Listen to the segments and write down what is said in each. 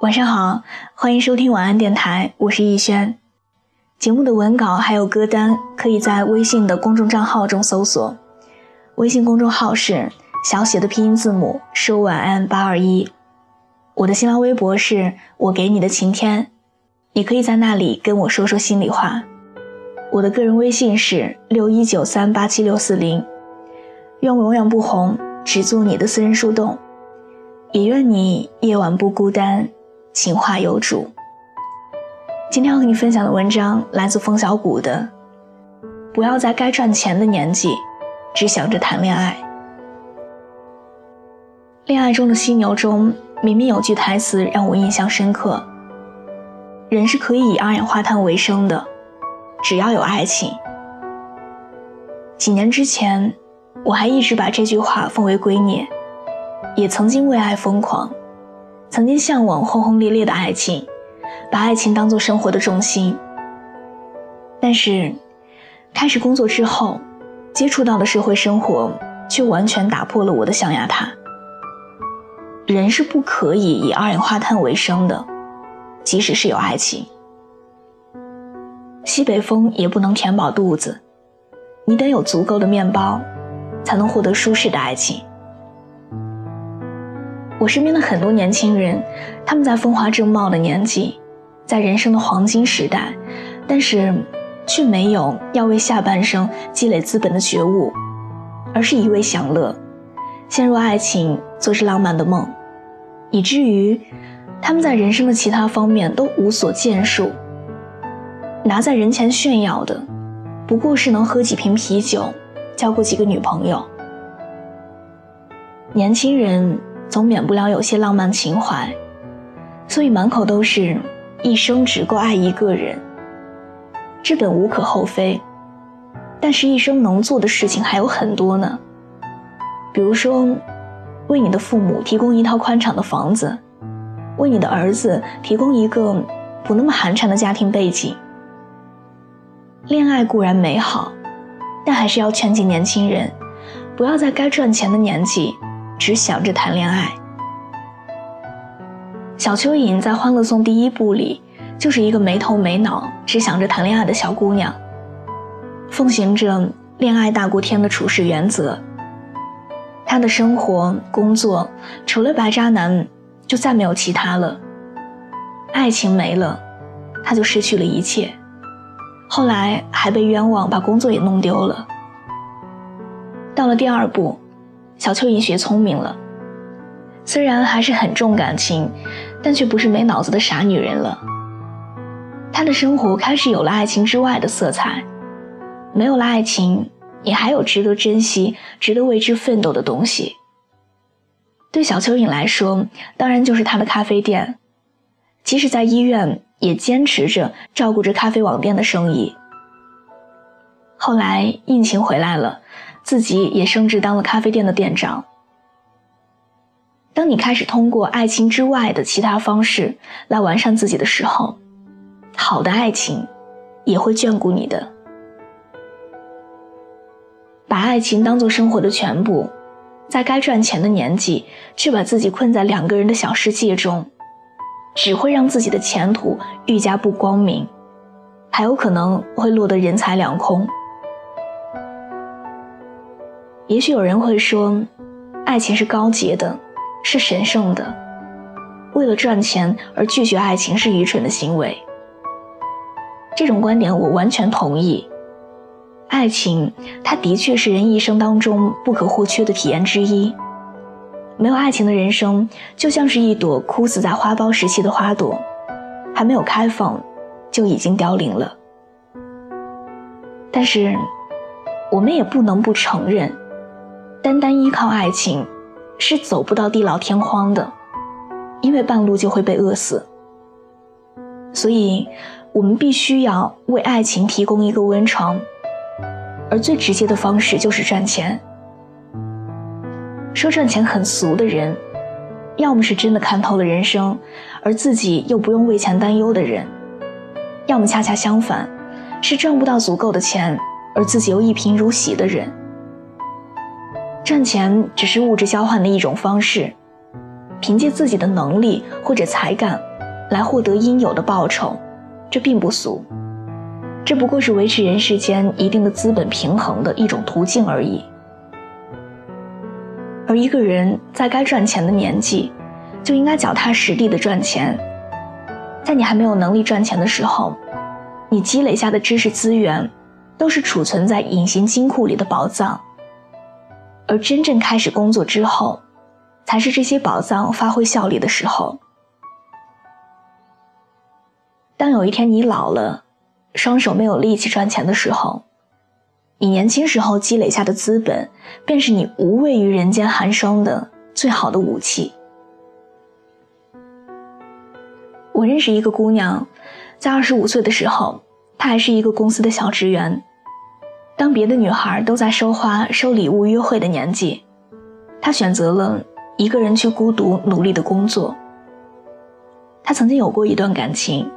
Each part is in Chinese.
晚上好，欢迎收听晚安电台，我是逸轩。节目的文稿还有歌单，可以在微信的公众账号中搜索。微信公众号是小写的拼音字母说晚安八二一。我的新浪微博是我给你的晴天，你可以在那里跟我说说心里话。我的个人微信是六一九三八七六四零。愿我永远不红，只做你的私人树洞。也愿你夜晚不孤单。情话有主。今天要和你分享的文章来自冯小谷的。不要在该赚钱的年纪，只想着谈恋爱。恋爱中的犀牛中，明明有句台词让我印象深刻：人是可以以二氧化碳为生的，只要有爱情。几年之前，我还一直把这句话奉为圭臬，也曾经为爱疯狂。曾经向往轰轰烈烈的爱情，把爱情当做生活的重心。但是，开始工作之后，接触到的社会生活却完全打破了我的象牙塔。人是不可以以二氧化碳为生的，即使是有爱情。西北风也不能填饱肚子，你得有足够的面包，才能获得舒适的爱情。我身边的很多年轻人，他们在风华正茂的年纪，在人生的黄金时代，但是却没有要为下半生积累资本的觉悟，而是一味享乐，陷入爱情，做着浪漫的梦，以至于他们在人生的其他方面都无所建树。拿在人前炫耀的，不过是能喝几瓶啤酒，交过几个女朋友。年轻人。总免不了有些浪漫情怀，所以满口都是一生只够爱一个人。这本无可厚非，但是一生能做的事情还有很多呢。比如说，为你的父母提供一套宽敞的房子，为你的儿子提供一个不那么寒碜的家庭背景。恋爱固然美好，但还是要劝诫年轻人，不要在该赚钱的年纪。只想着谈恋爱。小蚯蚓在《欢乐颂》第一部里，就是一个没头没脑、只想着谈恋爱的小姑娘，奉行着恋爱大过天的处事原则。她的生活、工作，除了白渣男，就再没有其他了。爱情没了，她就失去了一切。后来还被冤枉，把工作也弄丢了。到了第二部。小蚯蚓学聪明了，虽然还是很重感情，但却不是没脑子的傻女人了。她的生活开始有了爱情之外的色彩，没有了爱情，也还有值得珍惜、值得为之奋斗的东西。对小蚯蚓来说，当然就是她的咖啡店，即使在医院，也坚持着照顾着咖啡网店的生意。后来疫情回来了。自己也升职当了咖啡店的店长。当你开始通过爱情之外的其他方式来完善自己的时候，好的爱情也会眷顾你的。把爱情当做生活的全部，在该赚钱的年纪却把自己困在两个人的小世界中，只会让自己的前途愈加不光明，还有可能会落得人财两空。也许有人会说，爱情是高洁的，是神圣的，为了赚钱而拒绝爱情是愚蠢的行为。这种观点我完全同意。爱情，它的确是人一生当中不可或缺的体验之一。没有爱情的人生，就像是一朵枯死在花苞时期的花朵，还没有开放，就已经凋零了。但是，我们也不能不承认。单单依靠爱情，是走不到地老天荒的，因为半路就会被饿死。所以，我们必须要为爱情提供一个温床，而最直接的方式就是赚钱。说赚钱很俗的人，要么是真的看透了人生，而自己又不用为钱担忧的人；要么恰恰相反，是赚不到足够的钱，而自己又一贫如洗的人。赚钱只是物质交换的一种方式，凭借自己的能力或者才干来获得应有的报酬，这并不俗，这不过是维持人世间一定的资本平衡的一种途径而已。而一个人在该赚钱的年纪，就应该脚踏实地的赚钱。在你还没有能力赚钱的时候，你积累下的知识资源，都是储存在隐形金库里的宝藏。而真正开始工作之后，才是这些宝藏发挥效力的时候。当有一天你老了，双手没有力气赚钱的时候，你年轻时候积累下的资本，便是你无畏于人间寒霜的最好的武器。我认识一个姑娘，在二十五岁的时候，她还是一个公司的小职员。当别的女孩都在收花、收礼物、约会的年纪，她选择了一个人去孤独努力的工作。她曾经有过一段感情，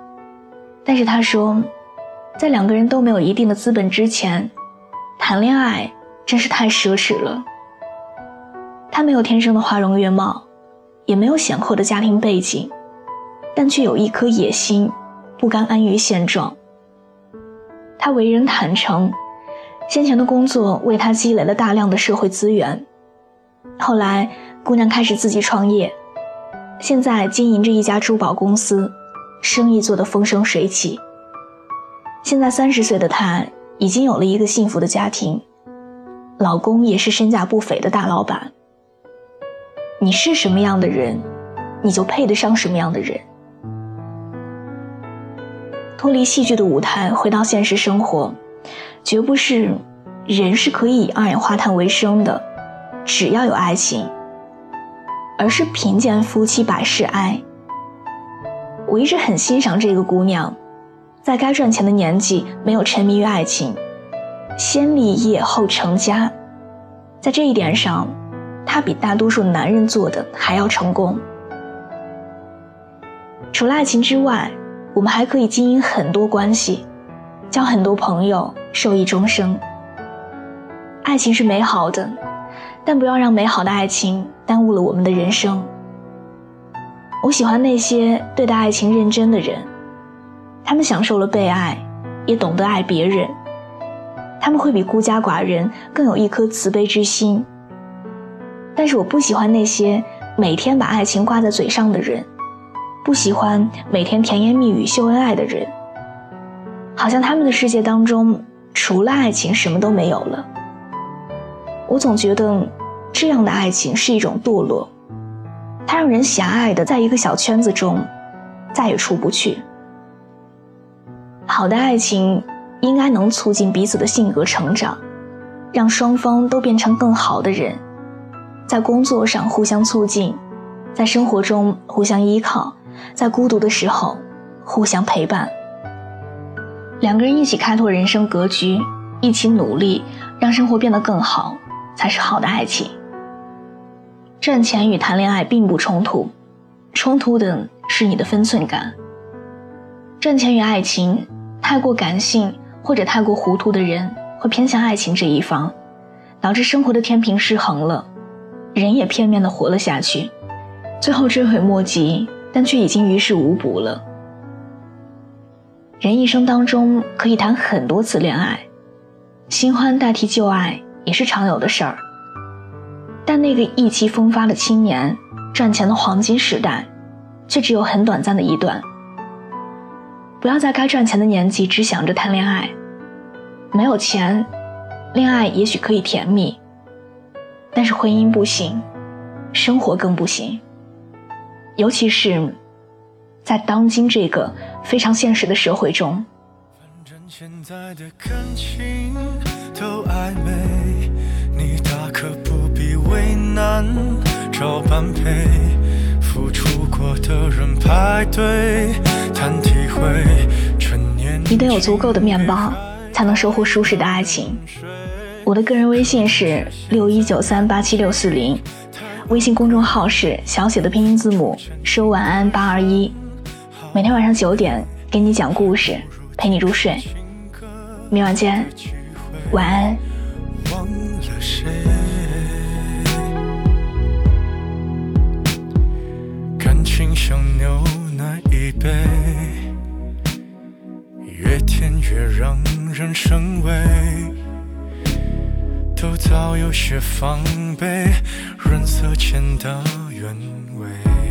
但是她说，在两个人都没有一定的资本之前，谈恋爱真是太奢侈了。她没有天生的花容月貌，也没有显赫的家庭背景，但却有一颗野心，不甘安于现状。她为人坦诚。先前的工作为她积累了大量的社会资源，后来姑娘开始自己创业，现在经营着一家珠宝公司，生意做得风生水起。现在三十岁的她已经有了一个幸福的家庭，老公也是身价不菲的大老板。你是什么样的人，你就配得上什么样的人。脱离戏剧的舞台，回到现实生活。绝不是人是可以以二氧化碳为生的，只要有爱情，而是贫贱夫妻百事哀。我一直很欣赏这个姑娘，在该赚钱的年纪没有沉迷于爱情，先立业后成家，在这一点上，她比大多数男人做的还要成功。除了爱情之外，我们还可以经营很多关系。交很多朋友，受益终生。爱情是美好的，但不要让美好的爱情耽误了我们的人生。我喜欢那些对待爱情认真的人，他们享受了被爱，也懂得爱别人。他们会比孤家寡人更有一颗慈悲之心。但是我不喜欢那些每天把爱情挂在嘴上的人，不喜欢每天甜言蜜语秀恩爱的人。好像他们的世界当中，除了爱情，什么都没有了。我总觉得，这样的爱情是一种堕落，它让人狭隘的在一个小圈子中，再也出不去。好的爱情应该能促进彼此的性格成长，让双方都变成更好的人，在工作上互相促进，在生活中互相依靠，在孤独的时候互相陪伴。两个人一起开拓人生格局，一起努力，让生活变得更好，才是好的爱情。赚钱与谈恋爱并不冲突，冲突的是你的分寸感。赚钱与爱情，太过感性或者太过糊涂的人会偏向爱情这一方，导致生活的天平失衡了，人也片面的活了下去，最后追悔莫及，但却已经于事无补了。人一生当中可以谈很多次恋爱，新欢代替旧爱也是常有的事儿。但那个意气风发的青年，赚钱的黄金时代，却只有很短暂的一段。不要在该赚钱的年纪只想着谈恋爱，没有钱，恋爱也许可以甜蜜，但是婚姻不行，生活更不行，尤其是。在当今这个非常现实的社会中，你得有足够的面包，才能收获舒适的爱情。我的个人微信是六一九三八七六四零，微信公众号是小写的拼音字母说晚安八二一。每天晚上九点给你讲故事陪你入睡。明晚见。晚安。忘了谁感情像牛奶一杯越甜越让人生畏。都早有些防备润色前的原味。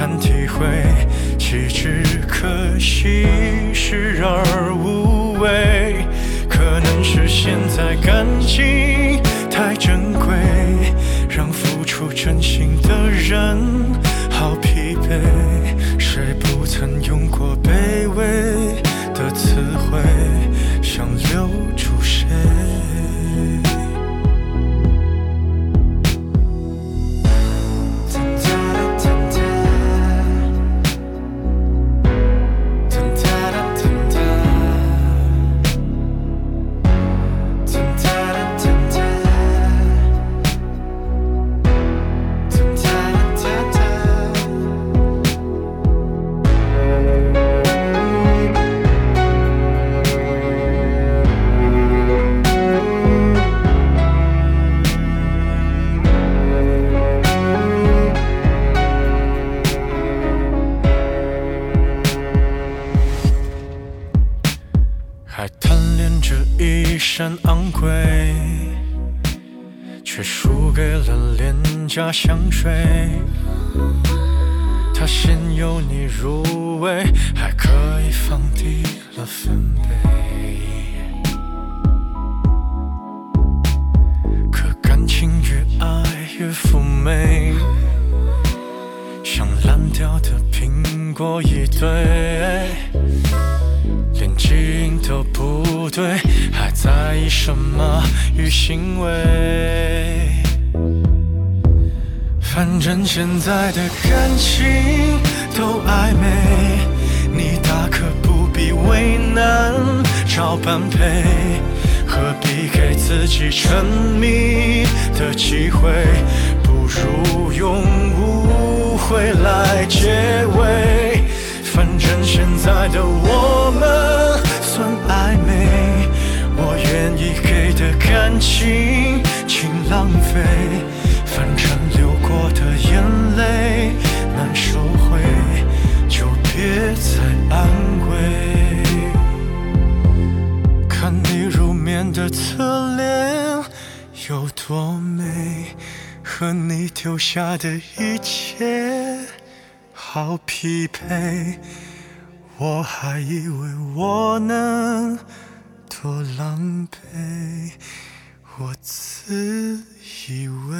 难体会，岂止可惜，视而无味。可能是现在感情太珍贵，让付出真心的人好疲惫。谁不曾用过廉价香水。它先由你入味，还可以放低了分贝。可感情越爱越妩媚，像烂掉的苹果一堆。连基因都不对，还在意什么与行为？反正现在的感情都暧昧，你大可不必为难找般配，何必给自己沉迷的机会？不如用误会来结尾。反正现在的我们算暧昧，我愿意给的感情请浪费。反正别再安慰。看你入眠的侧脸有多美，和你丢下的一切。好匹配，我还以为我能多狼狈，我自以为。